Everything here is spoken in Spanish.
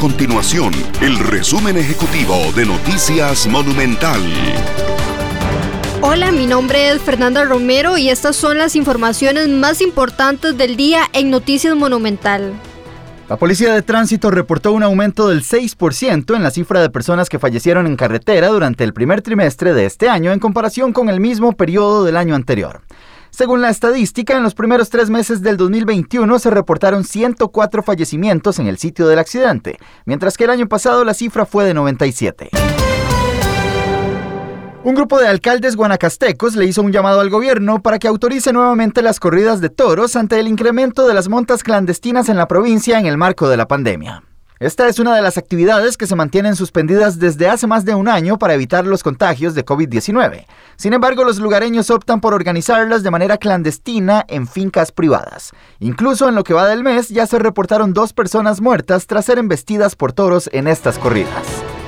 continuación el resumen ejecutivo de Noticias Monumental. Hola, mi nombre es Fernanda Romero y estas son las informaciones más importantes del día en Noticias Monumental. La Policía de Tránsito reportó un aumento del 6% en la cifra de personas que fallecieron en carretera durante el primer trimestre de este año en comparación con el mismo periodo del año anterior. Según la estadística, en los primeros tres meses del 2021 se reportaron 104 fallecimientos en el sitio del accidente, mientras que el año pasado la cifra fue de 97. Un grupo de alcaldes guanacastecos le hizo un llamado al gobierno para que autorice nuevamente las corridas de toros ante el incremento de las montas clandestinas en la provincia en el marco de la pandemia. Esta es una de las actividades que se mantienen suspendidas desde hace más de un año para evitar los contagios de COVID-19. Sin embargo, los lugareños optan por organizarlas de manera clandestina en fincas privadas. Incluso en lo que va del mes ya se reportaron dos personas muertas tras ser embestidas por toros en estas corridas.